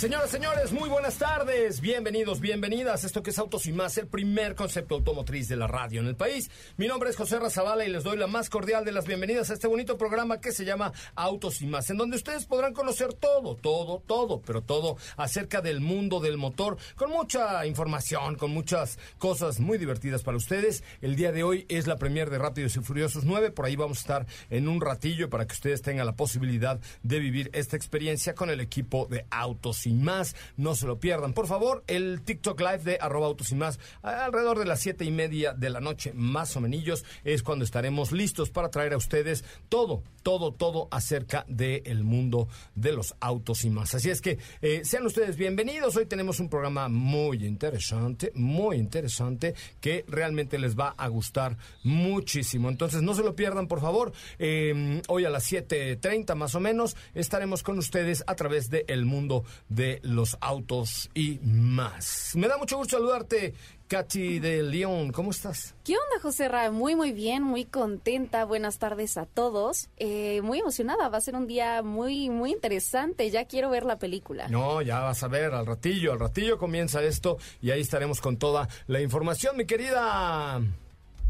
Señoras, señores, muy buenas tardes. Bienvenidos, bienvenidas. Esto que es Autos y más, el primer concepto automotriz de la radio en el país. Mi nombre es José Razabala y les doy la más cordial de las bienvenidas a este bonito programa que se llama Autos y más, en donde ustedes podrán conocer todo, todo, todo, pero todo acerca del mundo del motor, con mucha información, con muchas cosas muy divertidas para ustedes. El día de hoy es la premier de Rápidos y Furiosos 9. Por ahí vamos a estar en un ratillo para que ustedes tengan la posibilidad de vivir esta experiencia con el equipo de Autos y más. No se lo pierdan. Por favor, el TikTok Live de arroba autos y más, alrededor de las siete y media de la noche, más o menos, es cuando estaremos listos para traer a ustedes todo, todo, todo acerca del mundo de los autos y más. Así es que eh, sean ustedes bienvenidos. Hoy tenemos un programa muy interesante, muy interesante, que realmente les va a gustar muchísimo. Entonces, no se lo pierdan, por favor. Eh, hoy a las 7.30 más o menos estaremos con ustedes a través de El Mundo de de los autos y más. Me da mucho gusto saludarte, Katy de León. ¿Cómo estás? ¿Qué onda, José Ra? Muy, muy bien, muy contenta. Buenas tardes a todos. Eh, muy emocionada. Va a ser un día muy, muy interesante. Ya quiero ver la película. No, ya vas a ver al ratillo. Al ratillo comienza esto y ahí estaremos con toda la información, mi querida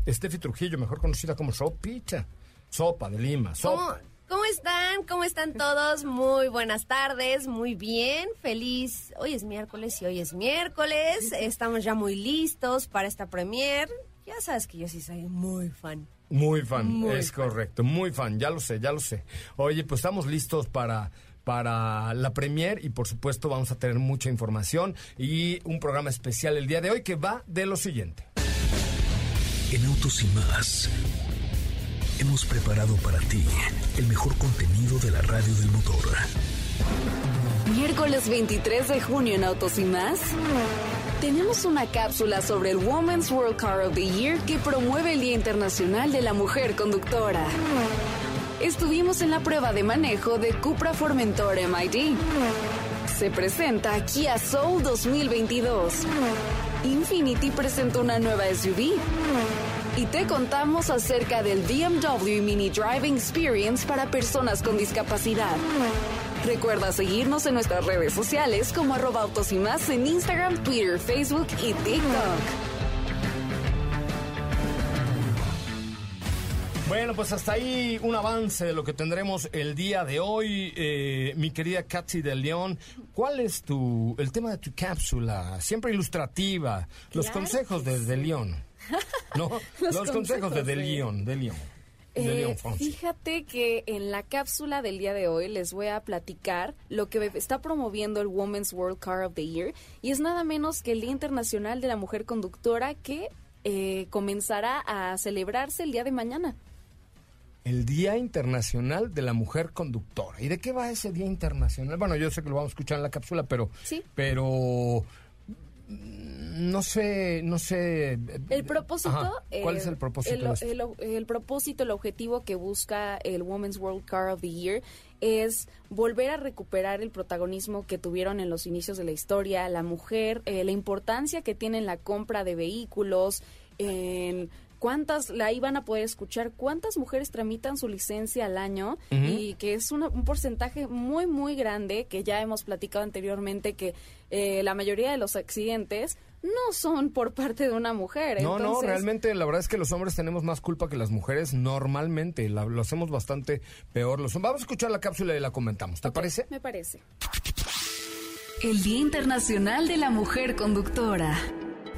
Estefi Trujillo, mejor conocida como Sopicha. Sopa de Lima. Sopa. ¿Cómo están? ¿Cómo están todos? Muy buenas tardes, muy bien, feliz. Hoy es miércoles y hoy es miércoles. Estamos ya muy listos para esta premier. Ya sabes que yo sí soy muy fan. Muy fan, es correcto, muy fan, ya lo sé, ya lo sé. Oye, pues estamos listos para para la premier y por supuesto vamos a tener mucha información y un programa especial el día de hoy que va de lo siguiente. En Autos y más hemos preparado para ti el mejor contenido de la radio del motor. Miércoles 23 de junio en Autos y más. Tenemos una cápsula sobre el Women's World Car of the Year que promueve el Día Internacional de la Mujer Conductora. Estuvimos en la prueba de manejo de Cupra Formentor MID. Se presenta Kia Soul 2022. Infinity presenta una nueva SUV y te contamos acerca del BMW Mini Driving Experience para personas con discapacidad. Recuerda seguirnos en nuestras redes sociales como arroba autos y más en Instagram, Twitter, Facebook y TikTok. Bueno, pues hasta ahí un avance de lo que tendremos el día de hoy. Eh, mi querida Katy de León, ¿cuál es tu el tema de tu cápsula? Siempre ilustrativa. Los consejos de, de León. ¿No? Los, consejos, de, de León, de León. Eh, fíjate que en la cápsula del día de hoy les voy a platicar lo que está promoviendo el Women's World Car of the Year y es nada menos que el Día Internacional de la Mujer Conductora que eh, comenzará a celebrarse el día de mañana. El Día Internacional de la Mujer Conductora. ¿Y de qué va ese Día Internacional? Bueno, yo sé que lo vamos a escuchar en la cápsula, pero, ¿Sí? pero no sé, no sé. El propósito. ¿Cuál es el propósito? El, el, propósito, el objetivo que busca el Women's World Car of the Year es volver a recuperar el protagonismo que tuvieron en los inicios de la historia, la mujer, eh, la importancia que tiene en la compra de vehículos, en cuántas la iban a poder escuchar, cuántas mujeres tramitan su licencia al año y que es un porcentaje muy, muy grande que ya hemos platicado anteriormente que eh, la mayoría de los accidentes no son por parte de una mujer. No, no, realmente la verdad es que los hombres tenemos más culpa que las mujeres normalmente, la- lo hacemos bastante peor. Los, vamos a escuchar la cápsula y la comentamos, ¿te parece? Me parece. El Día Internacional de la Mujer Conductora.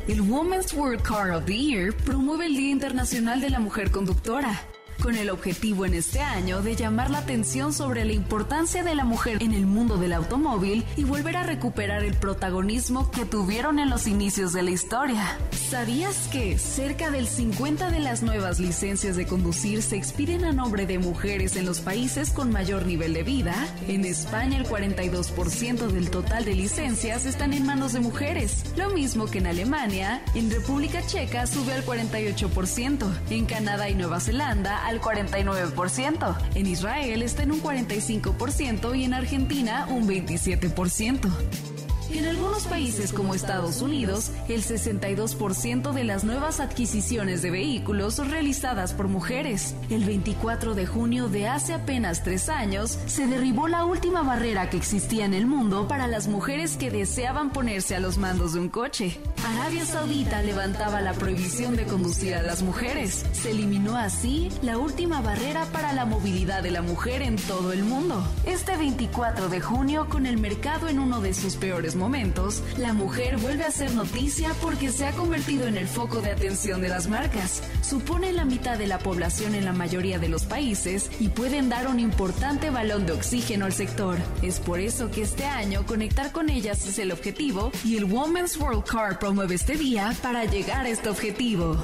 El Women's World Car of the Year promueve el Día Internacional de la Mujer Conductora, con el objetivo en este año de llamar la atención sobre la importancia de la mujer en el mundo del automóvil y volver a recuperar el protagonismo que tuvieron en los inicios de la historia. ¿Sabías que cerca del 50 de las nuevas licencias de conducir se expiden a nombre de mujeres en los países con mayor nivel de vida? En España el 42% del total de licencias están en manos de mujeres, lo mismo que en Alemania, en República Checa sube al 48%, en Canadá y Nueva Zelanda 49%, en Israel está en un 45% y en Argentina un 27%. En algunos países como Estados Unidos, el 62% de las nuevas adquisiciones de vehículos son realizadas por mujeres. El 24 de junio de hace apenas tres años, se derribó la última barrera que existía en el mundo para las mujeres que deseaban ponerse a los mandos de un coche. Arabia Saudita levantaba la prohibición de conducir a las mujeres. Se eliminó así la última barrera para la movilidad de la mujer en todo el mundo. Este 24 de junio, con el mercado en uno de sus peores momentos, la mujer vuelve a ser noticia porque se ha convertido en el foco de atención de las marcas. Supone la mitad de la población en la mayoría de los países y pueden dar un importante balón de oxígeno al sector. Es por eso que este año conectar con ellas es el objetivo y el Women's World Car promueve este día para llegar a este objetivo.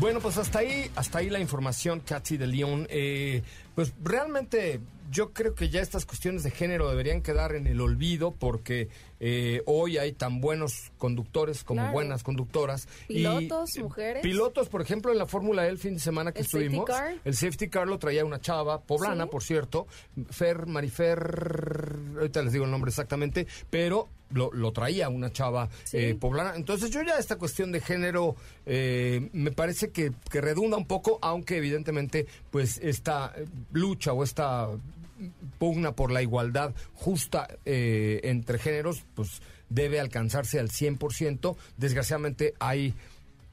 Bueno, pues hasta ahí, hasta ahí la información, Katy de León. Eh, pues realmente yo creo que ya estas cuestiones de género deberían quedar en el olvido porque eh, hoy hay tan buenos conductores como Claro. buenas conductoras. Pilotos, mujeres. Pilotos, por ejemplo, en la Fórmula E el fin de semana que El safety estuvimos. car. El safety car lo traía una chava, poblana, Sí. por cierto. Fer, Marifer, ahorita les digo el nombre exactamente, pero lo, lo traía una chava Sí. eh, poblana. Entonces yo ya esta cuestión de género eh, me parece que, que redunda un poco, aunque evidentemente pues esta eh, lucha o esta pugna por la igualdad justa eh, entre géneros pues debe alcanzarse al 100%. Desgraciadamente hay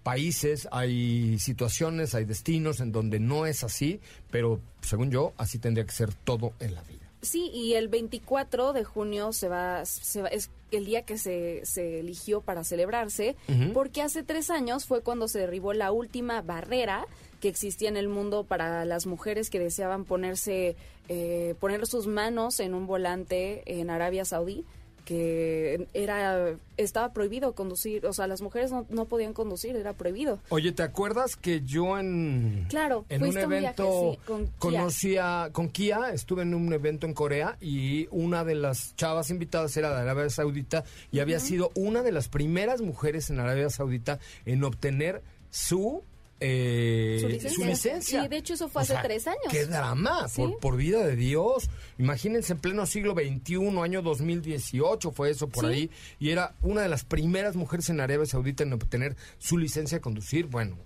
países, hay situaciones, hay destinos en donde no es así, pero según yo así tendría que ser todo en la vida. Sí, y el 24 de junio se va, se va- es el día que se, se eligió para celebrarse, porque hace tres años fue cuando se derribó la última barrera que existía en el mundo para las mujeres que deseaban ponerse, eh, poner sus manos en un volante en Arabia Saudí que era estaba prohibido conducir, o sea, las mujeres no, no podían conducir, era prohibido. Oye, ¿te acuerdas que yo en, Claro, en un a un viaje, evento sí, con Kia. conocí a, con Kia, estuve en un evento en Corea y una de las chavas invitadas era de Arabia Saudita y había sido una de las primeras mujeres en Arabia Saudita en obtener su eh, Su licencia. licencia. Y de hecho eso fue O hace sea, tres años. ¡Qué drama! Sí. Por, por vida de Dios. Imagínense en pleno siglo XXI, año 2018 fue eso por Sí. ahí. Y era una de las primeras mujeres en Arabia Saudita en obtener su licencia de conducir. Bueno,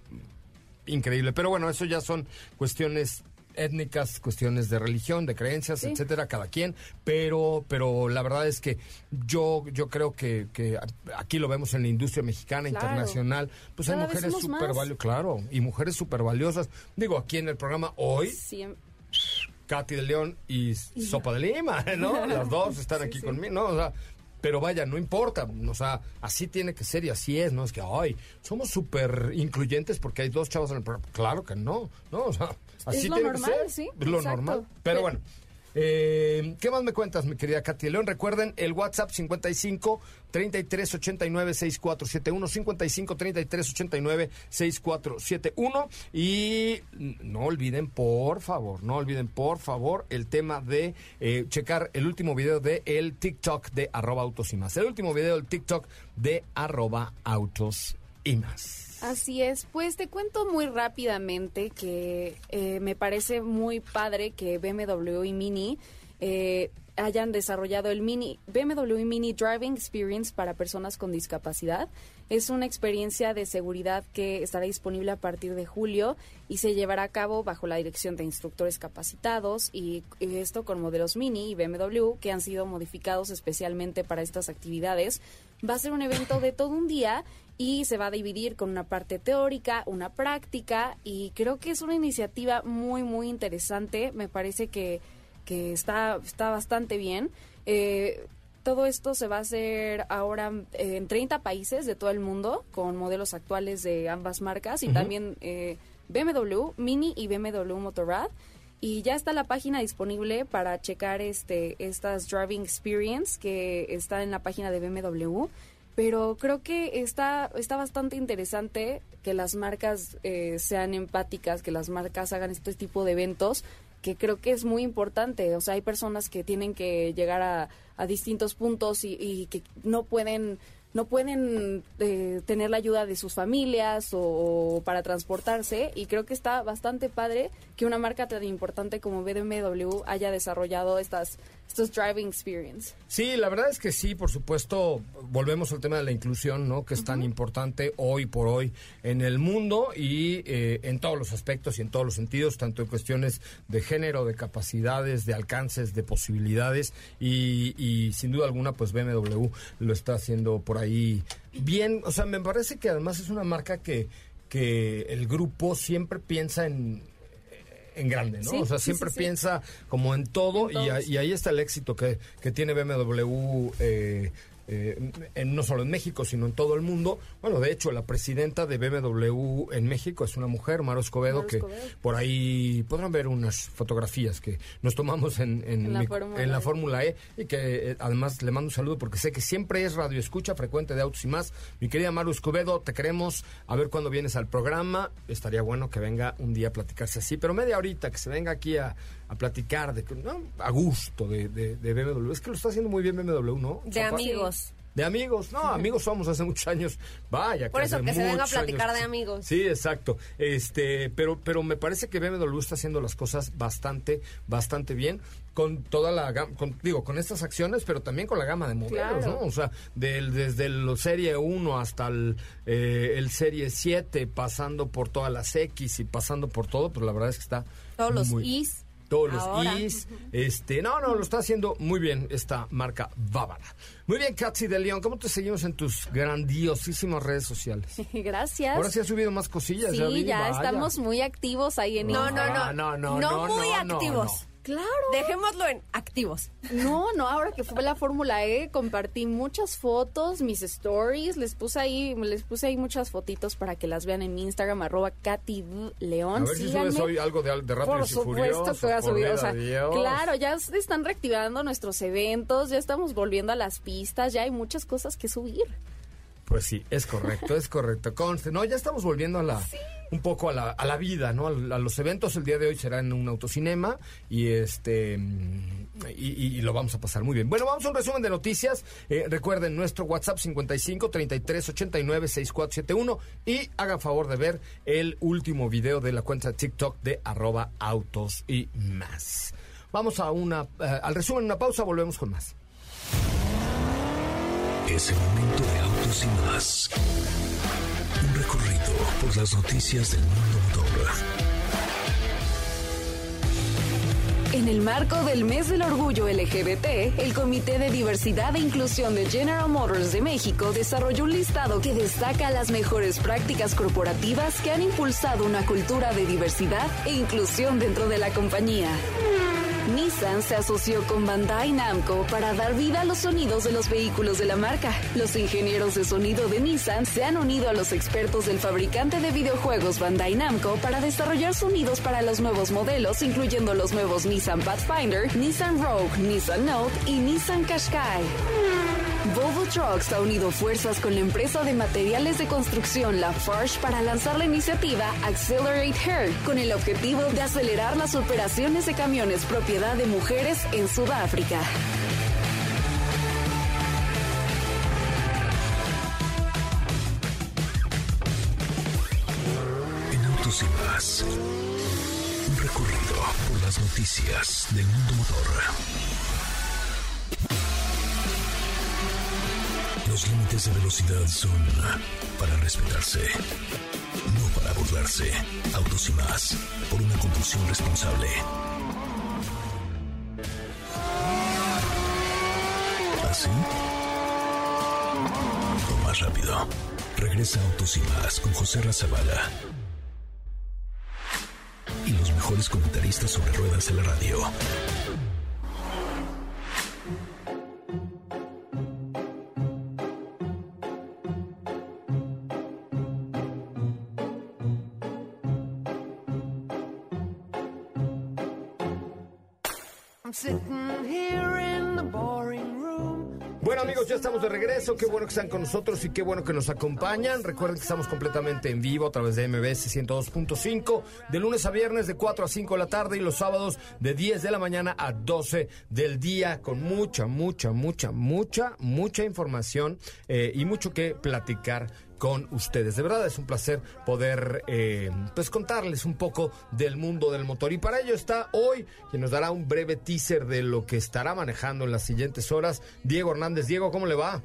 increíble. Pero bueno, eso ya son cuestiones étnicas, cuestiones de religión, de creencias, Sí. etcétera, cada quien, pero pero la verdad es que yo yo creo que, que aquí lo vemos en la industria mexicana, Claro. internacional, pues hay Cada mujeres súper valiosas, claro, y mujeres súper valiosas. Digo, aquí en el programa hoy, Katy de León y Sopa de Lima, ¿no? Las dos están Sí, aquí sí. conmigo, ¿no? O sea, pero vaya, no importa, o sea, así tiene que ser y así es, ¿no? Es que, ay, somos súper incluyentes porque hay dos chavos en el programa. Claro que no, ¿no? O sea, así lo tiene normal, que ser. sí, Es lo exacto. normal. Pero Pero- bueno. Eh, ¿Qué más me cuentas, mi querida Katy León? Recuerden el WhatsApp 55 33 89 6471 55 33 89 6471 y no olviden, por favor, no olviden, por favor, el tema de eh, checar el último video de el TikTok de arroba autos y más. El último video del TikTok de arroba autos y más. Así es, pues te cuento muy rápidamente que eh, me parece muy padre que BMW y Mini eh, hayan desarrollado el mini BMW Mini Driving Experience para personas con discapacidad. Es una experiencia de seguridad que estará disponible a partir de julio y se llevará a cabo bajo la dirección de instructores capacitados y esto con modelos Mini y BMW que han sido modificados especialmente para estas actividades. Va a ser un evento de todo un día y se va a dividir con una parte teórica, una práctica y creo que es una iniciativa muy muy interesante. Me parece que que está, está bastante bien. Eh, todo esto se va a hacer ahora en 30 países de todo el mundo con modelos actuales de ambas marcas y también eh, BMW Mini y BMW Motorrad y ya está la página disponible para checar este estas driving experience que está en la página de BMW pero creo que está está bastante interesante que las marcas eh, sean empáticas que las marcas hagan este tipo de eventos que creo que es muy importante. O sea, hay personas que tienen que llegar a, a distintos puntos y, y, que no pueden no pueden eh, tener la ayuda de sus familias o, para transportarse y creo que está bastante padre que una marca tan importante como BMW haya desarrollado estas estos driving experience. Sí, la verdad es que sí, por supuesto, volvemos al tema de la inclusión, ¿no? Que es tan importante hoy por hoy en el mundo y eh, en todos los aspectos y en todos los sentidos, tanto en cuestiones de género, de capacidades, de alcances, de posibilidades y, y sin duda alguna, pues BMW lo está haciendo por ahí bien. O sea, me parece que además es una marca que que el grupo siempre piensa en, en grande, ¿no? o sea, siempre piensa como en todo y, y, ahí está el éxito que, que tiene BMW eh, eh, en, no solo en México, sino en todo el mundo. Bueno, de hecho, la presidenta de BMW en México es una mujer, Maro Escobedo, que por ahí podrán ver unas fotografías que nos tomamos en, en, la, Fórmula e y que eh, además le mando un saludo porque sé que siempre es radio escucha frecuente de Autos y más. Mi querida Maro Escobedo, te queremos a ver cuándo vienes al programa. Estaría bueno que venga un día a platicarse así, pero media horita, que se venga aquí a a platicar de ¿no? a gusto de, de, BMW. Es que lo está haciendo muy bien BMW, ¿no? De amigos. De amigos, no, amigos somos hace muchos años. Vaya, Por eso que se venga a platicar de amigos. Sí, exacto. Este, pero pero me parece que BMW está haciendo las cosas bastante bastante bien con toda la gama, digo, con estas acciones, pero también con la gama de modelos, ¿no? O sea, del, desde el Serie 1 hasta el, eh, el Serie 7, pasando por todas las X y pasando por todo, pues la verdad es que está todos los Is todos los is. Este, no, no, lo está haciendo muy bien esta marca bávara. Muy bien, Katsi de León, ¿cómo te seguimos en tus grandiosísimas redes sociales? Gracias. Ahora sí has subido más cosillas. Sí, ya, estamos muy activos ahí en no, no, no, no, no, no, muy activos. Claro. Dejémoslo en activos. No, no, ahora que fue la Fórmula E, compartí muchas fotos, mis stories, les puse ahí, les puse ahí muchas fotitos para que las vean en mi Instagram, arroba Katy León. A ver si subes hoy algo de, de Rápido Por supuesto que voy a subir, o sea, claro, ya se están reactivando nuestros eventos, ya estamos volviendo a las pistas, ya hay muchas cosas que subir. Pues sí, es correcto, es correcto. Conste, no, ya estamos volviendo a la un poco a la, a la vida, ¿no? A, los eventos el día de hoy será en un autocinema y este y, lo vamos a pasar muy bien. Bueno, vamos a un resumen de noticias. Eh, recuerden nuestro WhatsApp 55 33 89 6471 y hagan favor de ver el último video de la cuenta TikTok de arroba autos y más. Vamos a una eh, al resumen, una pausa, volvemos con más. Es el momento de autos y más. Un recorrido por las noticias del mundo motor. En el marco del Mes del Orgullo LGBT, el Comité de Diversidad e Inclusión de General Motors de México desarrolló un listado que destaca las mejores prácticas corporativas que han impulsado una cultura de diversidad e inclusión dentro de la compañía. Nissan se asoció con Bandai Namco para dar vida a los sonidos de los vehículos de la marca. Los ingenieros de sonido de Nissan se han unido a los expertos del fabricante de videojuegos Bandai Namco para desarrollar sonidos para los nuevos modelos, incluyendo los nuevos Nissan Pathfinder, Nissan Rogue, Nissan Note y Nissan Qashqai. Trucks ha unido fuerzas con la empresa de materiales de construcción Lafarge para lanzar la iniciativa Accelerate Her, con el objetivo de acelerar las operaciones de camiones propiedad de mujeres en Sudáfrica. En Autos y más, un recorrido por las noticias del mundo motor Los límites de velocidad son para respetarse, no para burlarse. Autos y más, por una conducción responsable. ¿Así? O más rápido. Regresa Autos y más con José Razabala. Y los mejores comentaristas sobre ruedas de la radio. Bueno amigos, ya estamos de regreso. Qué bueno que están con nosotros y qué bueno que nos acompañan. Recuerden que estamos completamente en vivo a través de MBS 102.5 de lunes a viernes de 4 a 5 de la tarde y los sábados de 10 de la mañana a 12 del día con mucha, mucha, mucha, mucha, mucha información eh, y mucho que platicar con ustedes. De verdad es un placer poder eh, pues contarles un poco del mundo del motor. Y para ello está hoy, quien nos dará un breve teaser de lo que estará manejando en las siguientes horas, Diego Hernández. Diego, ¿cómo le va?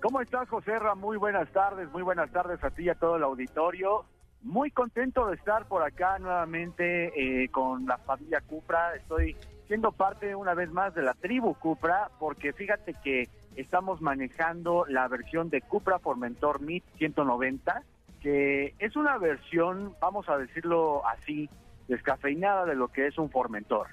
¿Cómo estás, José Ra? Muy buenas tardes, muy buenas tardes a ti y a todo el auditorio. Muy contento de estar por acá nuevamente eh, con la familia Cupra. Estoy siendo parte una vez más de la tribu Cupra, porque fíjate que estamos manejando la versión de Cupra Formentor MIT 190, que es una versión, vamos a decirlo así, descafeinada de lo que es un Formentor.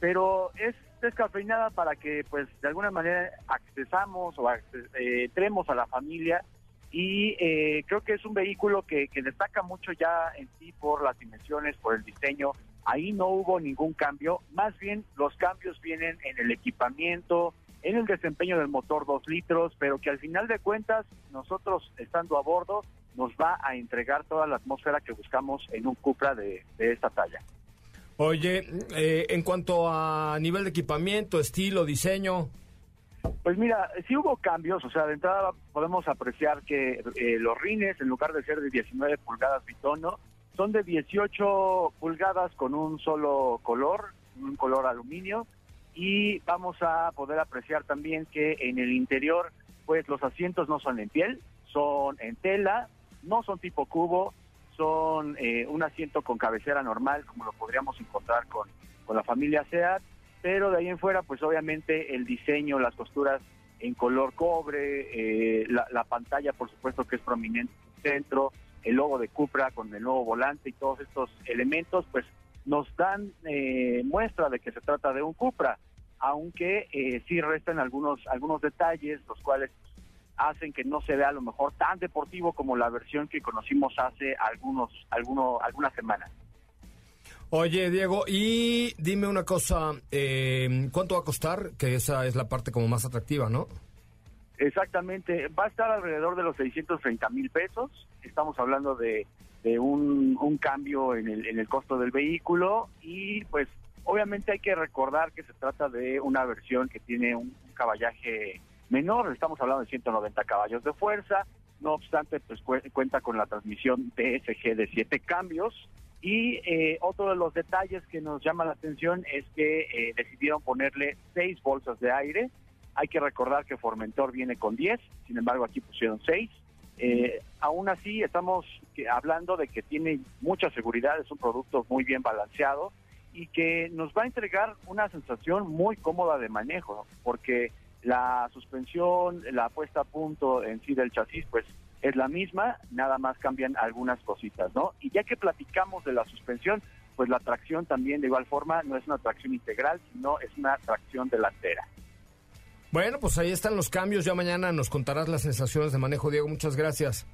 Pero es descafeinada para que, pues, de alguna manera accesamos o eh, entremos a la familia y eh, creo que es un vehículo que, que destaca mucho ya en sí por las dimensiones, por el diseño. Ahí no hubo ningún cambio, más bien los cambios vienen en el equipamiento, en el desempeño del motor 2 litros, pero que al final de cuentas nosotros estando a bordo nos va a entregar toda la atmósfera que buscamos en un Cupra de, esta talla. Oye, eh, en cuanto a nivel de equipamiento, estilo, diseño. Pues mira, sí hubo cambios, o sea, de entrada podemos apreciar que eh, los rines, en lugar de ser de 19 pulgadas bitono, son de 18 pulgadas con un solo color, un color aluminio, y vamos a poder apreciar también que en el interior pues los asientos no son en piel, son en tela, no son tipo cubo, son eh, un asiento con cabecera normal como lo podríamos encontrar con, con la familia SEAT, pero de ahí en fuera pues obviamente el diseño, las costuras en color cobre, eh, la, pantalla por supuesto que es prominente en el centro, el logo de Cupra con el nuevo volante y todos estos elementos pues nos dan eh, muestra de que se trata de un Cupra, aunque eh, sí restan algunos, algunos detalles, los cuales hacen que no se vea a lo mejor tan deportivo como la versión que conocimos hace algunos, algunos, algunas semanas. Oye, Diego, y dime una cosa, eh, ¿cuánto va a costar? Que esa es la parte como más atractiva, ¿no? Exactamente, va a estar alrededor de los 630 mil pesos. Estamos hablando de de un, un cambio en el, en el costo del vehículo y pues obviamente hay que recordar que se trata de una versión que tiene un, caballaje menor, estamos hablando de 190 caballos de fuerza, no obstante pues cuenta con la transmisión DSG de 7 cambios y eh, otro de los detalles que nos llama la atención es que eh, decidieron ponerle 6 bolsas de aire, hay que recordar que Formentor viene con 10, sin embargo aquí pusieron 6 eh, aún así, estamos hablando de que tiene mucha seguridad, es un producto muy bien balanceado y que nos va a entregar una sensación muy cómoda de manejo, porque la suspensión, la puesta a punto en sí del chasis, pues es la misma, nada más cambian algunas cositas, ¿no? Y ya que platicamos de la suspensión, pues la tracción también de igual forma no es una tracción integral, sino es una tracción delantera. Bueno, pues ahí están los cambios. Ya mañana nos contarás las sensaciones de manejo, Diego. Muchas gracias.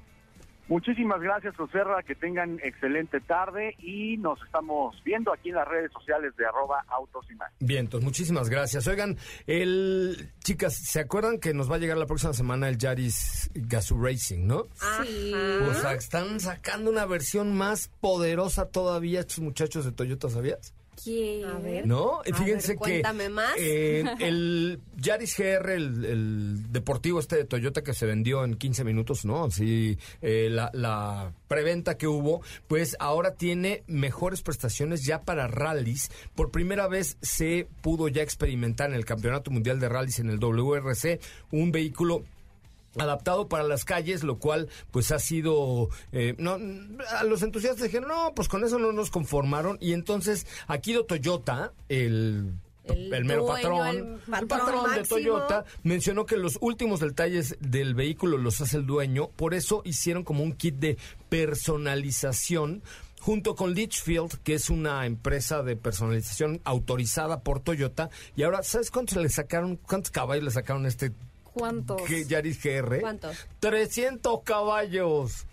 Muchísimas gracias, José Que tengan excelente tarde y nos estamos viendo aquí en las redes sociales de arroba autos y más. Bien, entonces muchísimas gracias. Oigan, el chicas, ¿se acuerdan que nos va a llegar la próxima semana el Yaris Gazoo Racing, no? Sí. O sea, están sacando una versión más poderosa todavía estos muchachos de Toyota, ¿sabías? A ver. ¿No? Fíjense que. Cuéntame más. Eh, el Yaris GR, el, deportivo este de Toyota que se vendió en 15 minutos, ¿no? Así, eh, la, la preventa que hubo, pues ahora tiene mejores prestaciones ya para rallies. Por primera vez se pudo ya experimentar en el Campeonato Mundial de Rallies en el WRC un vehículo adaptado para las calles, lo cual pues ha sido, eh, no, a los entusiastas dijeron, no, pues con eso no nos conformaron y entonces Akiro Toyota, el el, mero patrón, el patrón, de Toyota, mencionó que los últimos detalles del vehículo los hace el dueño, por eso hicieron como un kit de personalización junto con Litchfield, que es una empresa de personalización autorizada por Toyota. Y ahora, ¿sabes cuántos le sacaron, cuántos caballos le sacaron a este ¿Cuántos? Yaris GR? ¿Cuántos? 300 caballos.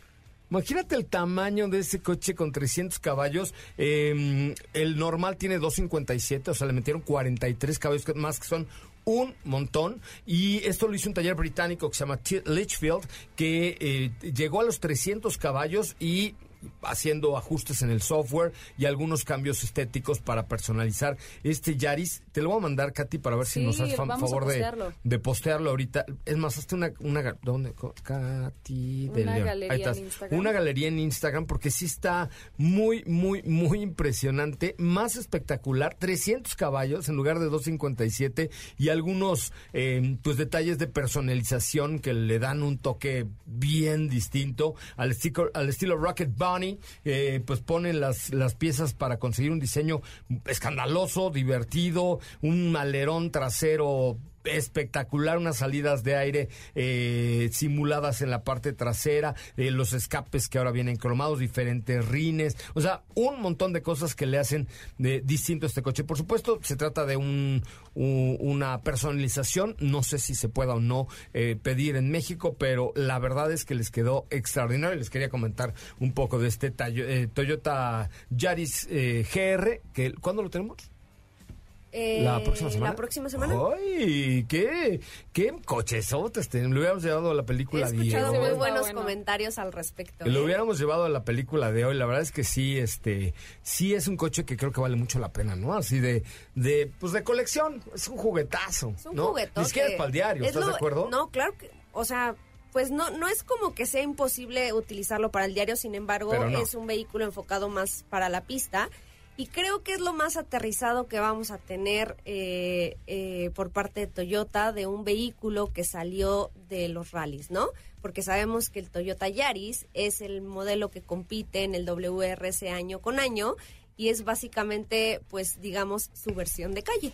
Imagínate el tamaño de ese coche con 300 caballos. Em, el normal tiene 257, o sea, le metieron 43 caballos más, que son un montón. Y esto lo hizo un taller británico que se llama Litchfield, que eh, llegó a los 300 caballos y haciendo ajustes en el software y algunos cambios estéticos para personalizar este Yaris. Te lo voy a mandar, Katy, para ver si nos haces favor de, de, postearlo ahorita. Es más, hazte una... una ¿Dónde? Katy de una Galería en Instagram. Una galería en Instagram porque sí está muy, muy, muy impresionante. Más espectacular. 300 caballos en lugar de 257 y algunos eh, pues detalles de personalización que le dan un toque bien distinto al estilo, al estilo Rocket Bunny eh, pues ponen las, las piezas para conseguir un diseño escandaloso, divertido, un malerón trasero espectacular, unas salidas de aire eh, simuladas en la parte trasera, eh, los escapes que ahora vienen cromados, diferentes rines, o sea, un montón de cosas que le hacen de distinto a este coche. Por supuesto, se trata de un, una personalización, no sé si se pueda o no eh, pedir en México, pero la verdad es que les quedó extraordinario. Les quería comentar un poco de este Toyota Yaris GR, que ¿cuándo lo tenemos? Eh, ¿La próxima semana? La próxima semana. ¡Ay! ¿Qué? ¿Qué cochesotes? Lo hubiéramos llevado a la película de hoy. He escuchado muy buenos comentarios al respecto. Lo ¿eh? hubiéramos llevado a la película de hoy. La verdad es que sí, este, sí es un coche que creo que vale mucho la pena, ¿no? Así de, de, pues de colección. Es un juguetazo. Es un ¿no? juguetón. Ni siquiera es para el diario, ¿estás de acuerdo? No, claro que, o sea, pues no, no es como que sea imposible utilizarlo para el diario, sin embargo, es un vehículo enfocado más para la pista y creo que es lo más aterrizado que vamos a tener eh, eh, por parte de Toyota de un vehículo que salió de los rallies, ¿no? Porque sabemos que el Toyota Yaris es el modelo que compite en el WRC año con año y es básicamente, pues, digamos, su versión de calle.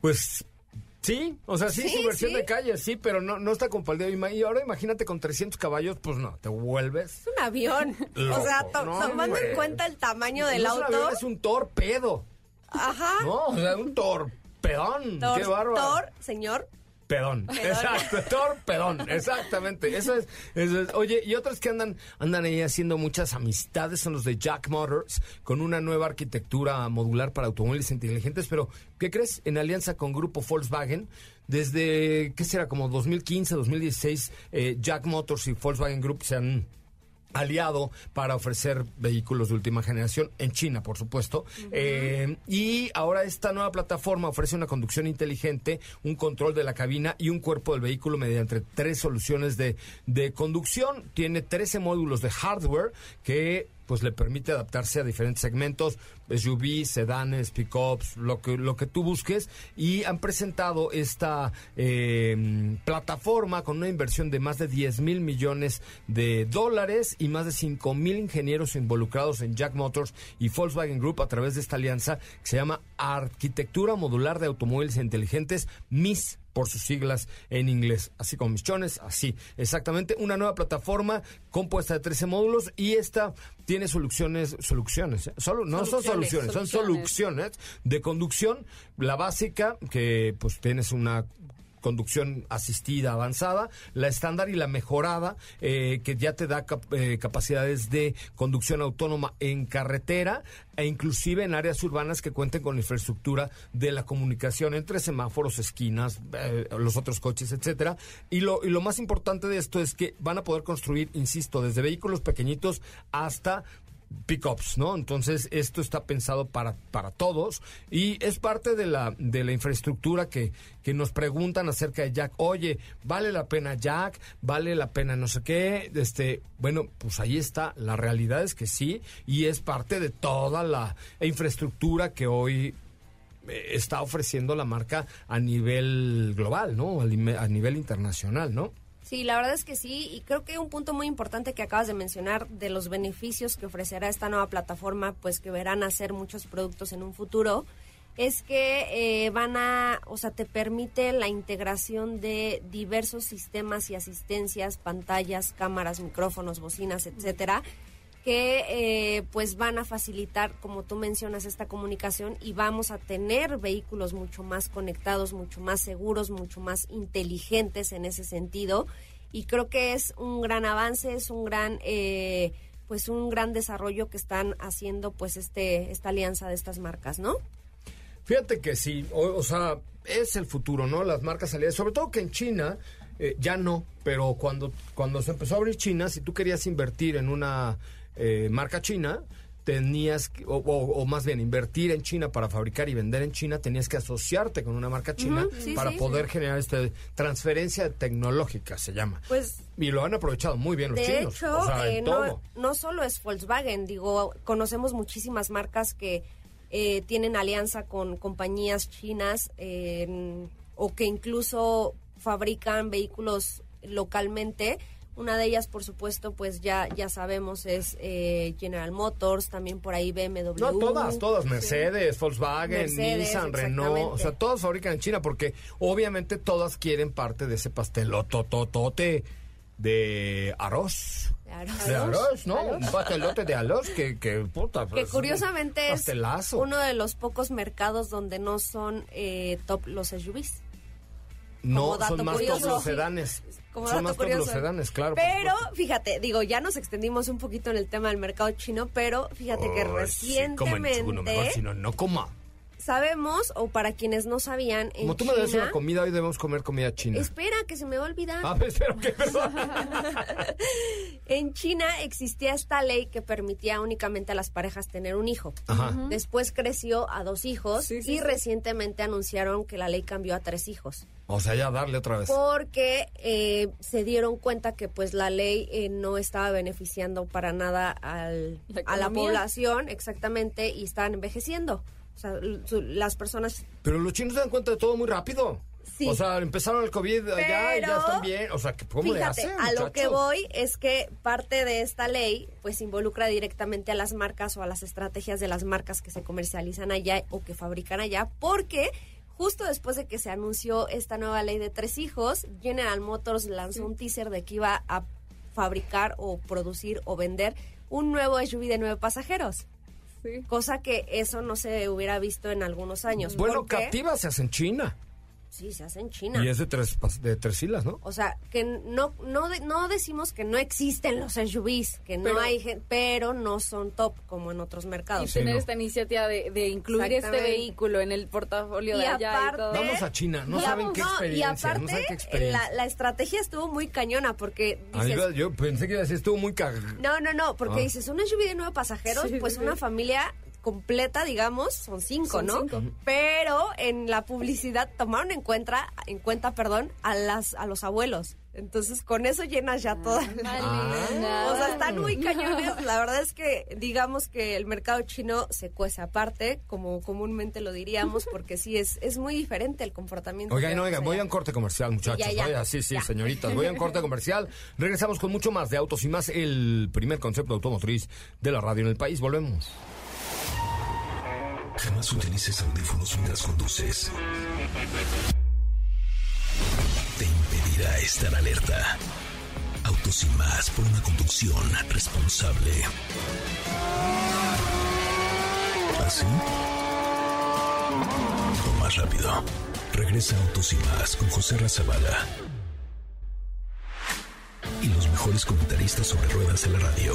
Pues Sí, o sea, sí, su versión de calle, sí, pero no, no está compaldeado. Y ahora imagínate con 300 caballos, pues no, te vuelves. Es un avión. o sea, tomando en cuenta el tamaño del auto. Un avión es un torpedo. Ajá. No, o sea, un torpedón. Qué bárbaro. Tor, señor, Pedón. Exacto, torpedón, exactamente. Eso es, eso es, Oye, y otros que andan, andan ahí haciendo muchas amistades son los de Jack Motors, con una nueva arquitectura modular para automóviles inteligentes, pero ¿qué crees? En alianza con Grupo Volkswagen, desde, ¿qué será? Como 2015, 2016, eh, Jack Motors y Volkswagen Group se han aliado para ofrecer vehículos de última generación en China, por supuesto. Eh, y ahora esta nueva plataforma ofrece una conducción inteligente, un control de la cabina y un cuerpo del vehículo mediante tres soluciones de, de conducción. Tiene 13 módulos de hardware que pues le permite adaptarse a diferentes segmentos, SUV, sedanes, pickups, lo que, lo que tú busques. Y han presentado esta em, plataforma con una inversión de más de 10 mil millones de dólares y más de 5 mil ingenieros involucrados en Jack Motors y Volkswagen Group a través de esta alianza que se llama Arquitectura Modular de Automóviles Inteligentes, MIS por sus siglas en inglés, así como Michones, así, exactamente, una nueva plataforma compuesta de 13 módulos y esta tiene soluciones, soluciones, ¿eh? Solo, no son soluciones, son soluciones de conducción, la básica, que pues tienes una conducción asistida avanzada, la estándar y la mejorada, eh, que ya te da eh, capacidades de conducción autónoma en carretera e inclusive en áreas urbanas que cuenten con infraestructura de la comunicación entre semáforos, esquinas, eh, los otros coches, etcétera. Y lo, y lo más importante de esto es que van a poder construir, insisto, desde vehículos pequeñitos hasta pickups, ¿no? Entonces, esto está pensado para, para todos y es parte de la, de la infraestructura que, que nos preguntan acerca de Jack. Oye, ¿vale la pena Jack? ¿Vale la pena no sé qué? Este, bueno, pues ahí está. La realidad es que sí y es parte de toda la infraestructura que hoy eh, está ofreciendo la marca a nivel global, ¿no? A nivel internacional, ¿no? Sí, la verdad es que sí, y creo que un punto muy importante que acabas de mencionar de los beneficios que ofrecerá esta nueva plataforma, pues que verán hacer muchos productos en un futuro, es que eh, van a, o sea, te permite la integración de diversos sistemas y asistencias, pantallas, cámaras, micrófonos, bocinas, etcétera, que eh, pues van a facilitar, como tú mencionas, esta comunicación y vamos a tener vehículos mucho más conectados, mucho más seguros, mucho más inteligentes en ese sentido. Y creo que es un gran avance, es un gran, eh, pues un gran desarrollo que están haciendo, pues este, esta alianza de estas marcas, ¿no? Fíjate que sí, o, sea, es el futuro, ¿no? Las marcas aliadas, sobre todo que en China eh, ya no, pero cuando, cuando se empezó a abrir China, si tú querías invertir en una eh, marca china, tenías, o, más bien invertir en China para fabricar y vender en China, tenías que asociarte con una marca china para poder generar esta transferencia tecnológica, se llama. Pues, y lo han aprovechado muy bien los de chinos. Hecho, eh, no, no solo es Volkswagen, digo, conocemos muchísimas marcas que eh, tienen alianza con compañías chinas o que incluso fabrican vehículos localmente una de ellas, por supuesto, pues ya ya sabemos es eh, General Motors, también por ahí BMW. No, todas, todas, Mercedes, Volkswagen, Nissan, Renault, o sea, todas fabrican en China porque obviamente todas quieren parte de ese pastelototote de arroz. De arroz. De arroz, ¿no? Un pastelote de arroz que, que puta. que pues, curiosamente es uno de los pocos mercados donde no son eh, top los SUVs. No, son más curioso. top los sedanes. Como son dato más curioso. los sedanes, claro. Pero fíjate, digo, ya nos extendimos un poquito en el tema del mercado chino, pero fíjate que Ay, sí, comen recientemente chuno, mejor si no, no coma. Sabemos, o para quienes no sabían, en Como tú me das China- una comida, hoy debemos comer comida china. Espera, que se me va a olvidar. Ah, espero que perdón. En China existía esta ley que permitía únicamente a las parejas tener un hijo. Ajá. Después creció a dos hijos Sí, sí, y sí. recientemente anunciaron que la ley cambió a tres hijos. O sea, ya darle otra vez. Porque eh, se dieron cuenta que pues la ley eh, no estaba beneficiando para nada al- La a la población exactamente y estaban envejeciendo. O sea, su- las personas Pero los chinos se dan cuenta de todo muy rápido. Sí. O sea, empezaron el COVID allá y ya Pero, están bien. O sea, ¿cómo le Fíjate, hacen, a lo que voy es que parte de esta ley pues involucra directamente a las marcas o a las estrategias de las marcas que se comercializan allá o que fabrican allá, porque justo después de que se anunció esta nueva ley de tres hijos, General Motors lanzó un teaser de que iba a fabricar o producir o vender un nuevo SUV de nueve pasajeros. Sí. Cosa que eso no se hubiera visto en algunos años. Bueno, porque- Captiva se hace en China. Sí, se hace en China. Y es de tres, de tres filas, ¿no? O sea, que no no de- no decimos que no existen los SUVs, que no hay gen- pero no son top como en otros Y mercados. Sí, tener no. esta iniciativa de, de incluir este vehículo en el portafolio Y de allá aparte- y todo. Vamos a China, no Y saben qué no, experiencia, Y no aparte, saben qué experiencia. la, la estrategia estuvo muy cañona porque Ay, dices, yo pensé que iba a decir, estuvo muy cag... no, no, no, porque Ah. dices, un SUV de nueve pasajeros, Sí, pues sí, una sí. familia completa, digamos, son cinco, Son ¿no? cinco. Pero en la publicidad tomaron en cuenta, en cuenta, perdón, a las a los abuelos. Entonces, con eso llenas ya toda Ah. O sea, están muy cañones. La verdad es que digamos que el mercado chino se cuece aparte, como comúnmente lo diríamos, porque sí es, es muy diferente el comportamiento. Oigan, que no, oigan, voy a un corte comercial, muchachos. ya, ya. Vaya, sí, sí, Ya. señoritas. Voy a un corte comercial. Regresamos con mucho más de autos y más el primer concepto automotriz de la radio en el país. Volvemos. Jamás utilices audífonos mientras conduces. Te impedirá estar alerta. Autos y más por una conducción responsable. ¿Así? O más rápido. Regresa Autos y más con José Razabala. Y los mejores comentaristas sobre ruedas de la radio.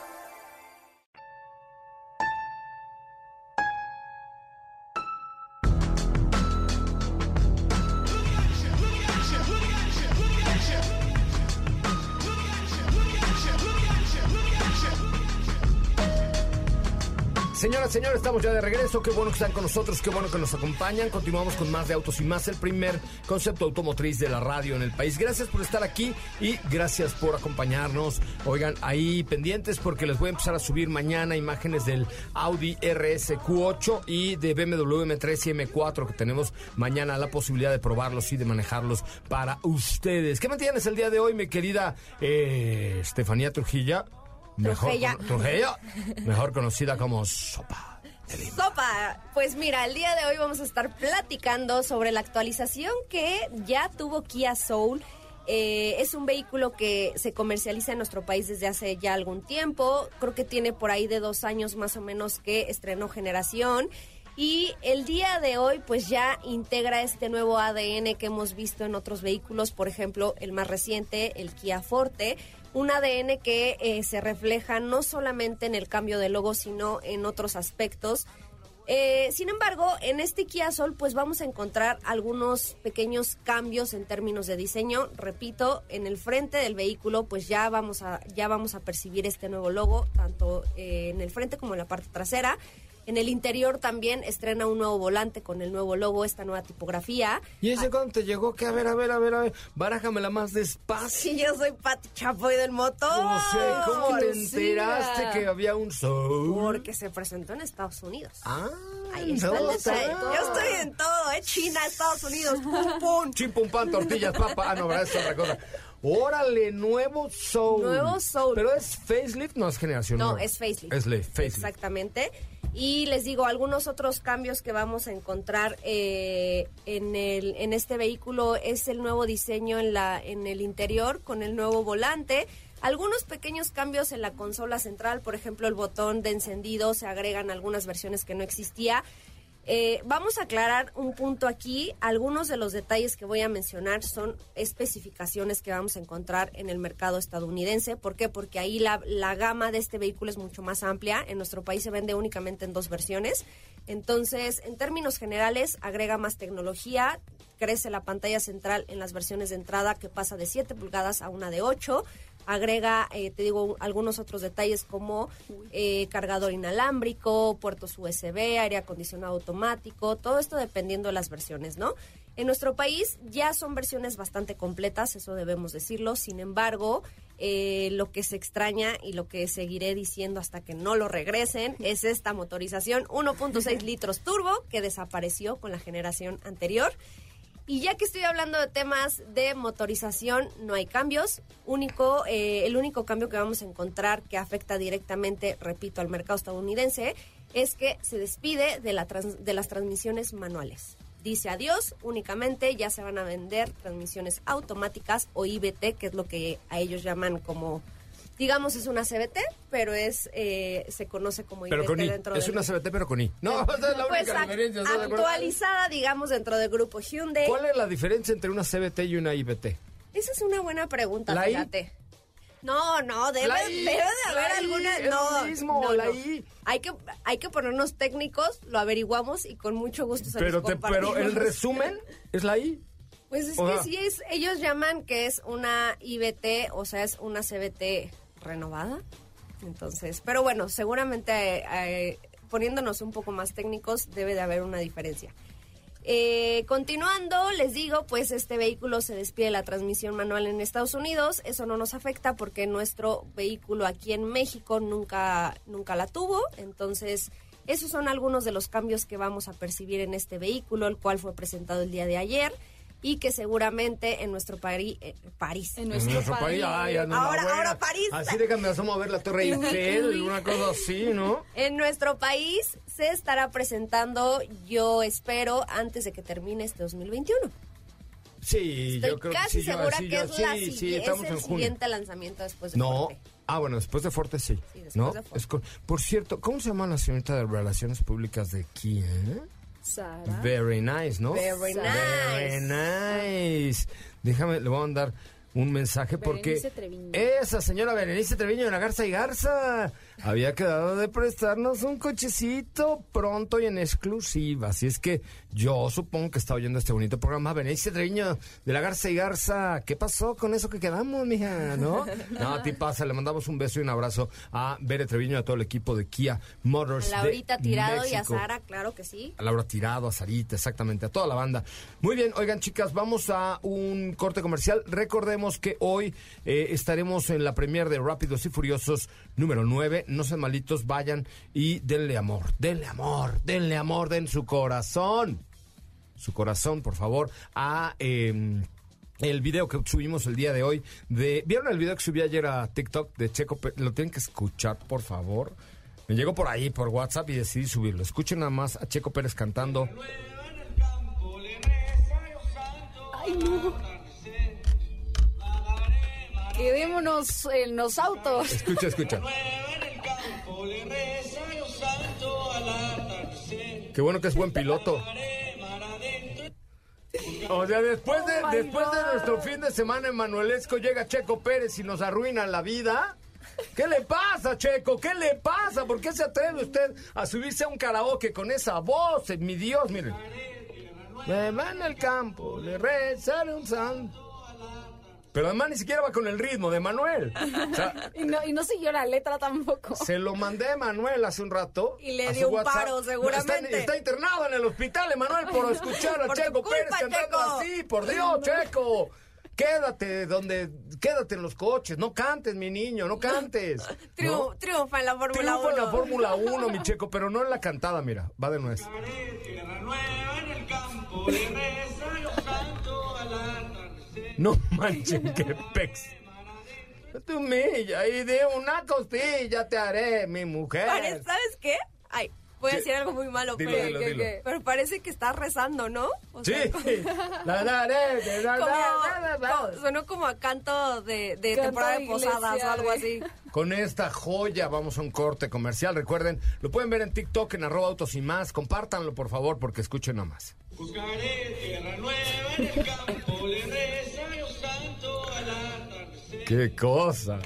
Señores, estamos ya de regreso. Qué bueno que están con nosotros, qué bueno que nos acompañan. Continuamos con más de Autos y Más, el primer concepto automotriz de la radio en el país. Gracias por estar aquí y gracias por acompañarnos. Oigan, ahí pendientes porque les voy a empezar a subir mañana imágenes del Audi RS Q8 y de BMW M3 y M4 que tenemos mañana la posibilidad de probarlos y de manejarlos para ustedes. ¿Qué me tienes el día de hoy, mi querida eh, Estefanía Trujilla? Mejor, Trujella. conocida como Sopa. Sopa, pues mira, el día de hoy vamos a estar platicando sobre la actualización que ya tuvo Kia Soul. Eh, es un vehículo que se comercializa en nuestro país desde hace ya algún tiempo. Creo que tiene por ahí de dos años más o menos que estrenó generación. Y el día de hoy pues ya integra este nuevo ADN que hemos visto en otros vehículos, por ejemplo el más reciente, el Kia Forte, un ADN que eh, se refleja no solamente en el cambio de logo, sino en otros aspectos. Eh, sin embargo, en este Kia Soul pues vamos a encontrar algunos pequeños cambios en términos de diseño. Repito, en el frente del vehículo pues ya vamos a, ya vamos a percibir este nuevo logo, tanto eh, en el frente como en la parte trasera. En el interior también estrena un nuevo volante con el nuevo logo, esta nueva tipografía. ¿Y ese cuándo te llegó? Que a ver, a ver, a ver, a ver. Barájamela más despacio. Sí, yo soy Pati Chapoy del motor. No sé, ¿cómo te sí, enteraste que había un Soul? Porque se presentó en Estados Unidos. Ah, Ahí está no. Yo estoy en todo, ¿eh? China, Estados Unidos, pum, pum. Chim, pum, pan, tortillas, papa. Ah, no, ¿verdad? Es otra cosa. Órale, nuevo Soul. Nuevo Soul. Pero es facelift, no es generación No, nueva. es facelift. Es facelift. Exactamente. Y les digo, algunos otros cambios que vamos a encontrar eh, en, el, en este vehículo es el nuevo diseño en, la, en el interior con el nuevo volante. Algunos pequeños cambios en la consola central, por ejemplo, el botón de encendido, se agregan algunas versiones que no existía. Eh, vamos a aclarar un punto aquí. Algunos de los detalles que voy a mencionar son especificaciones que vamos a encontrar en el mercado estadounidense. ¿Por qué? Porque ahí la, la gama de este vehículo es mucho más amplia. En nuestro país se vende únicamente en dos versiones. Entonces, en términos generales, agrega más tecnología, crece la pantalla central en las versiones de entrada que pasa de 7 pulgadas a una de 8. Agrega, eh, te digo, algunos otros detalles como eh, cargador inalámbrico, puertos USB, aire acondicionado automático, todo esto dependiendo de las versiones, ¿no? En nuestro país ya son versiones bastante completas, eso debemos decirlo. Sin embargo, eh, lo que se extraña y lo que seguiré diciendo hasta que no lo regresen es esta motorización 1.6 litros turbo que desapareció con la generación anterior. Y ya que estoy hablando de temas de motorización, no hay cambios. Único, eh, el único cambio que vamos a encontrar que afecta directamente, repito, al mercado estadounidense es que se despide de, la trans- de las transmisiones manuales. Dice adiós, únicamente ya se van a vender transmisiones automáticas o IBT, que es lo que a ellos llaman como, digamos, es una CBT, pero es eh, se conoce como Pero IBT con I. dentro Es del- una CBT, pero con I. No, esa es la pues única diferencia. ¿estás de actualizada, digamos, dentro del grupo Hyundai. ¿Cuál es la diferencia entre una CBT y una IBT? Esa es una buena pregunta, ¿La I? fíjate. No, no, debe, I, debe de haber I, alguna. es no, mismo, no, la no. I. Hay que, hay que ponernos técnicos, lo averiguamos y con mucho gusto se Pero, los te, pero el resumen es la I. Pues es o que sea- sí es, ellos llaman que es una IBT, o sea, es una CBT renovada. Entonces, pero bueno, seguramente eh, poniéndonos un poco más técnicos debe de haber una diferencia. Eh, continuando, les digo, pues este vehículo se despide de la transmisión manual en Estados Unidos. Eso no nos afecta porque nuestro vehículo aquí en México nunca, nunca la tuvo. Entonces, esos son algunos de los cambios que vamos a percibir en este vehículo, el cual fue presentado el día de ayer y que seguramente en nuestro Pari- eh, París. En En nuestro. Ay, una Ahora- ahora París. Así déjame asomo a ver la Torre Eiffel, una cosa así, ¿no? En nuestro país se estará presentando, yo espero, antes de que termine este 2021. Sí, Estoy yo creo casi que sí. yo- segura sí, que yo- es, la sí, sigui- sí, es estamos el en junio. siguiente lanzamiento después de No. Forte. Ah, bueno, después de Forte sí. Sí, después ¿no? de Forte. Es con- por cierto, ¿cómo se llama la señorita de Relaciones Públicas de Kia? Sara. Very nice, ¿no? Very Very nice. Déjame, le voy a mandar un mensaje porque Treviño. esa señora Berenice Treviño de la Garza y Garza había quedado de prestarnos un cochecito pronto y en exclusiva. Así es que yo supongo que está oyendo este bonito programa. Berenice Treviño de la Garza y Garza, ¿qué pasó con eso que quedamos, mija? ¿No? No, a ti pasa. Le mandamos un beso y un abrazo a Bere Treviño y a todo el equipo de Kia Motors. A de Laurita Tirado y a México. Sara, claro que sí. A Laura Tirado, a Sarita, exactamente, a toda la banda. Muy bien, oigan chicas, vamos a un corte comercial. Recordemos que hoy eh, estaremos en la premier de Rápidos y Furiosos número 9. No sean malitos, vayan y denle amor, denle amor, denle amor, den su corazón. Su corazón, por favor, a... eh, el video que subimos el día de hoy de ¿Vieron el video que subí ayer a TikTok de Checo Pérez? Lo tienen que escuchar, por favor. Me llegó por ahí, por WhatsApp y decidí subirlo. Escuchen nada más a Checo Pérez cantando. Ay, no. Quedémonos en los autos. Escucha, escucha. Qué bueno que es buen piloto. O sea, después de, Oh después de nuestro fin de semana en Manuelesco llega Checo Pérez y nos arruina la vida. ¿Qué le pasa, Checo? ¿Qué le pasa? ¿Por qué se atreve usted a subirse a un karaoke con esa voz? Eh, Mi Dios, miren. Me van al campo, le rezaré un santo. Pero además ni siquiera va con el ritmo de Manuel. O sea, Y no, y no siguió la letra tampoco. se lo mandé a Manuel hace un rato. Y le dio un WhatsApp. paro, seguramente. Está, está internado en el hospital, Emanuel, por escuchar a Por Checo culpa, Pérez cantando Checo. así. Por Dios, Checo. Quédate donde, quédate en los coches. No cantes, mi niño, no cantes. Triunfa en la Fórmula Triunfa en la 1. Fórmula 1, mi Checo, pero no en la cantada, mira. Va de nuez. No manchen, que pex. No te humilla y de una costilla te haré mi mujer. Pare- ¿Sabes qué? Ay, voy a decir algo muy malo, Dilo, pero, dilo, ¿qué- dilo. pero parece que estás rezando, ¿no? O Sí. sonó como a canto de, de Canto temporada de posadas iglesia, o algo así. Con esta joya vamos a un corte comercial. Recuerden, lo pueden ver en TikTok en arroba autos y más. Compártanlo, por favor, porque escuchen nomás. Buscaré tierra nueva en el campo, le ¡Qué cosa!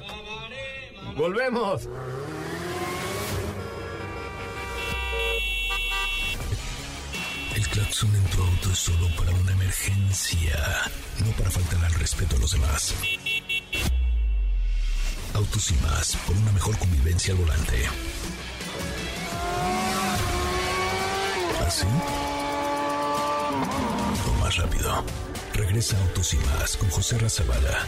¡Volvemos! El claxon en tu auto es solo para una emergencia, no para faltar al respeto a los demás. Autos y más, por una mejor convivencia al volante. ¿Así? O más rápido. Regresa Autos y más con José Razabala.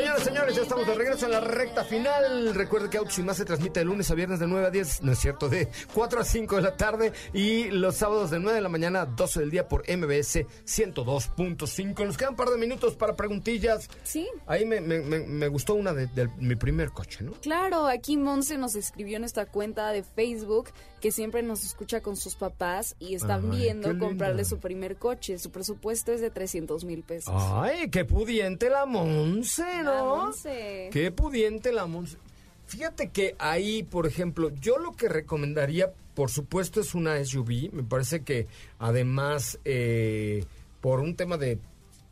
Señoras, señores, ya estamos de regreso en la recta final. Recuerden que Autos y Más se transmite de lunes a viernes de 9 a 10, no es cierto, de 4 a 5 de la tarde y los sábados de 9 de la mañana a 12 del día por MBS 102.5. Nos quedan un par de minutos para preguntillas. Sí. Ahí me, me- me- me gustó una de, de mi primer coche, ¿no? Claro, aquí Monse nos escribió en esta cuenta de Facebook que siempre nos escucha con sus papás y están Ay, viendo comprarle su primer coche. Su presupuesto es de 300 mil pesos. Ay, qué pudiente la Monse, ¿no? Qué pudiente la Monse. Fíjate que ahí, por ejemplo, yo lo que recomendaría, por supuesto, es una SUV. Me parece que además, eh, por un tema de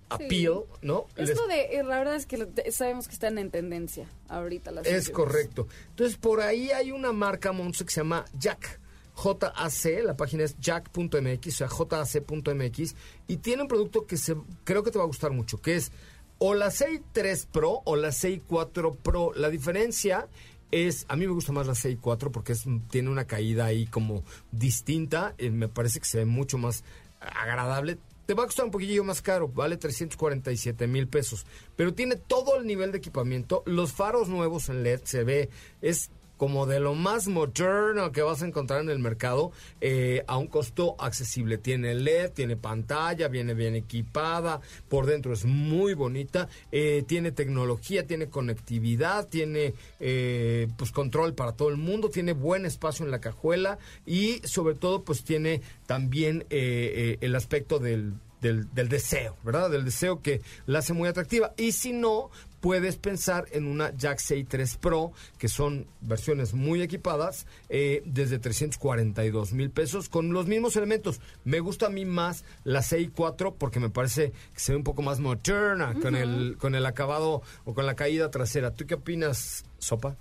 appeal, ¿no? Les- Esto de, eh, la verdad es que sabemos que están en tendencia ahorita las Es SUVs. correcto. Entonces, por ahí hay una marca, Monse, que se llama Jack. JAC, la página es jack.mx, o sea, jac.mx, y tiene un producto que se, creo que te va a gustar mucho, que es o la 6.3 Pro o la 6.4 Pro. La diferencia es, a mí me gusta más la 6.4 porque es, tiene una caída ahí como distinta, eh, me parece que se ve mucho más agradable. Te va a costar un poquillo más caro, vale 347 mil pesos, pero tiene todo el nivel de equipamiento, los faros nuevos en LED se ve, es como de lo más moderno que vas a encontrar en el mercado eh, a un costo accesible. Tiene LED, tiene pantalla, viene bien equipada, por dentro es muy bonita, eh, tiene tecnología, tiene conectividad, tiene eh, pues control para todo el mundo, tiene buen espacio en la cajuela y sobre todo pues tiene también eh, eh, el aspecto del del, del deseo, ¿verdad? Del deseo que la hace muy atractiva. Y si no, puedes pensar en una Jack 3 Pro, que son versiones muy equipadas, eh, desde 342 mil pesos, con los mismos elementos. Me gusta a mí más la 4 porque me parece que se ve un poco más moderna, con, el, con el acabado o con la caída trasera. ¿Tú qué opinas, Sopa?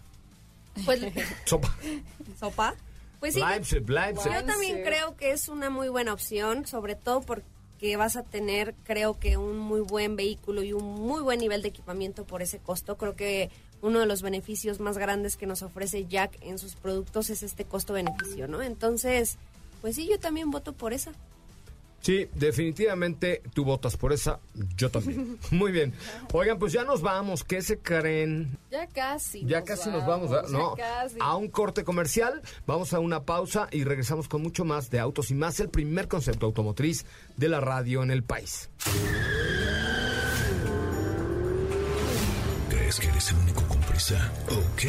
Pues, Sopa. ¿Sopa? Pues sí, Leipzig, Leipzig. yo también creo que es una muy buena opción, sobre todo porque vas a tener, creo que, un muy buen vehículo y un muy buen nivel de equipamiento por ese costo. Creo que uno de los beneficios más grandes que nos ofrece Jack en sus productos es este costo-beneficio, ¿no? Entonces, pues sí, yo también voto por esa. Sí, definitivamente tú votas por esa, yo también. Muy bien. Oigan, pues ya nos vamos. ¿Qué se creen? Ya casi. Ya casi nos vamos, ¿verdad? ya ¿no? casi. A un corte comercial, vamos a una pausa y regresamos con mucho más de Autos y Más, el primer concepto automotriz de la radio en el país. ¿Crees que eres el único con prisa? Ok.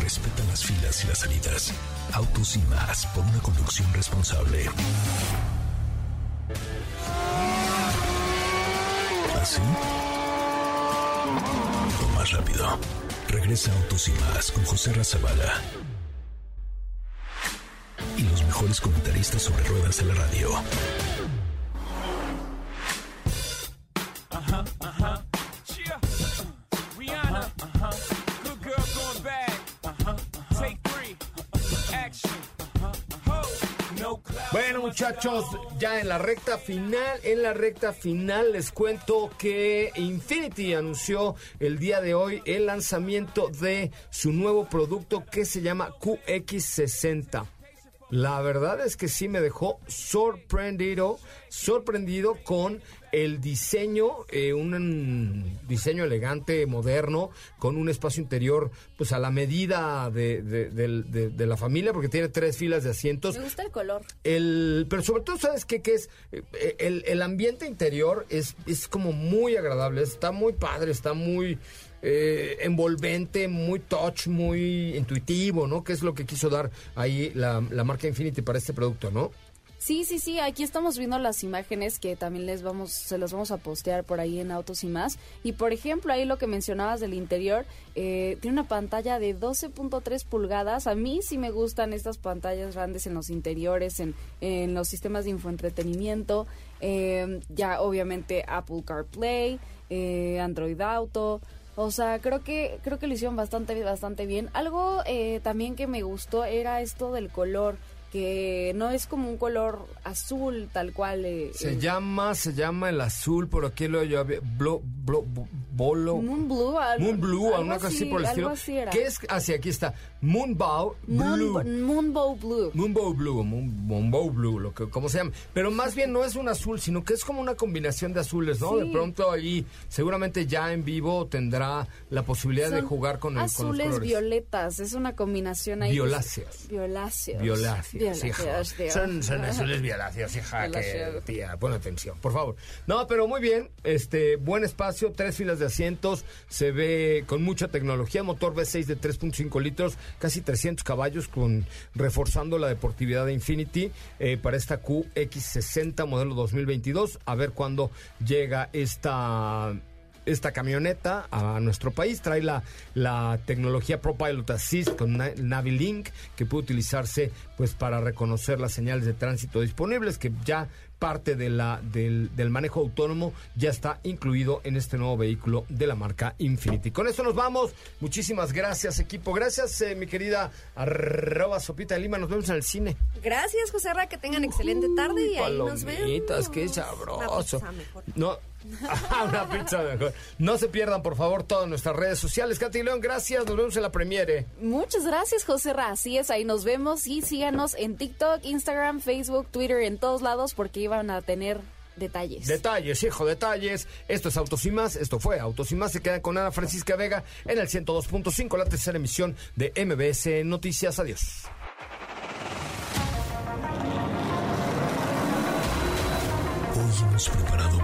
Respeta las filas y las salidas. Autos y más por una conducción responsable. ¿Así? O más rápido. Regresa Autos y más con José Razabala. Y los mejores comentaristas sobre ruedas de la radio. Muchachos, ya en la recta final, en la recta final les cuento que Infinity anunció el día de hoy el lanzamiento de su nuevo producto que se llama QX60. La verdad es que sí me dejó sorprendido, sorprendido con el diseño, eh, un diseño elegante, moderno, con un espacio interior pues a la medida de, de- de- de la familia, porque tiene tres filas de asientos. Me gusta el color. El, pero sobre todo, ¿sabes qué? Que es Eh, el, el ambiente interior es, es como muy agradable, está muy padre, está muy eh, envolvente, muy touch, muy intuitivo, ¿no? Que es lo que quiso dar ahí la, la marca Infinity para este producto, ¿no? Sí, sí, sí, aquí estamos viendo las imágenes que también les vamos, se las vamos a postear por ahí en Autos y más. Y por ejemplo, ahí lo que mencionabas del interior, eh, tiene una pantalla de 12.3 pulgadas. A mí sí me gustan estas pantallas grandes en los interiores, en, en los sistemas de infoentretenimiento. Eh, ya obviamente Apple CarPlay, eh, Android Auto. O sea, creo que creo que lo hicieron bastante bastante bien. Algo eh, también que me gustó era esto del color, que no es como un color azul tal cual. eh, Se eh, llama, se llama el azul, por aquí lo yo había, blo, blo, bo- bolo. Moon Blue, algo, Moon Blue, algo cosa así así, por el estilo. así era. ¿Qué es? Hacia aquí está. Moonbow Blue. Moon, Moonbow Blue. Moonbow Blue, Moon- Moonbow Blue, lo que como se llama. Pero más bien no es un azul, sino que es como una combinación de azules, ¿no? Sí. De pronto ahí, seguramente ya en vivo tendrá la posibilidad de jugar con, el, con los azules violetas, es una combinación ahí. Violáceos. Violáceos. Violáceos, Violáceos, Son, son azules violáceos, hija, que tía, pon atención, por favor. No, pero muy bien, este, buen espacio, tres filas de asientos, se ve con mucha tecnología, motor V6 de 3.5 litros, casi 300 caballos, con reforzando la deportividad de Infinity eh, para esta QX60 modelo 2022, a ver cuándo llega esta esta camioneta a nuestro país. Trae la, la tecnología ProPilot Assist con Na- Navilink que puede utilizarse pues para reconocer las señales de tránsito disponibles que ya parte de la, del, del manejo autónomo ya está incluido en este nuevo vehículo de la marca Infinity. Con esto nos vamos. Muchísimas gracias equipo. Gracias eh, mi querida arroba Sopita de Lima. Nos vemos en el cine. Gracias, José Ra, que tengan excelente tarde y ahí nos vemos. Qué sabroso. No, una pizza mejor. No se pierdan, por favor, todas nuestras redes sociales. Katy León, gracias. Nos vemos en la premiere. Muchas gracias, José Ra. Así es, ahí nos vemos y síganos en TikTok, Instagram, Facebook, Twitter, en todos lados porque iban a tener Detalles. Detalles, hijo, detalles. Esto es Autos y Más. Esto fue Autos y Más. Se queda con Ana Francisca Vega en el 102.5, la tercera emisión de MBS Noticias. Adiós. Hoy hemos preparado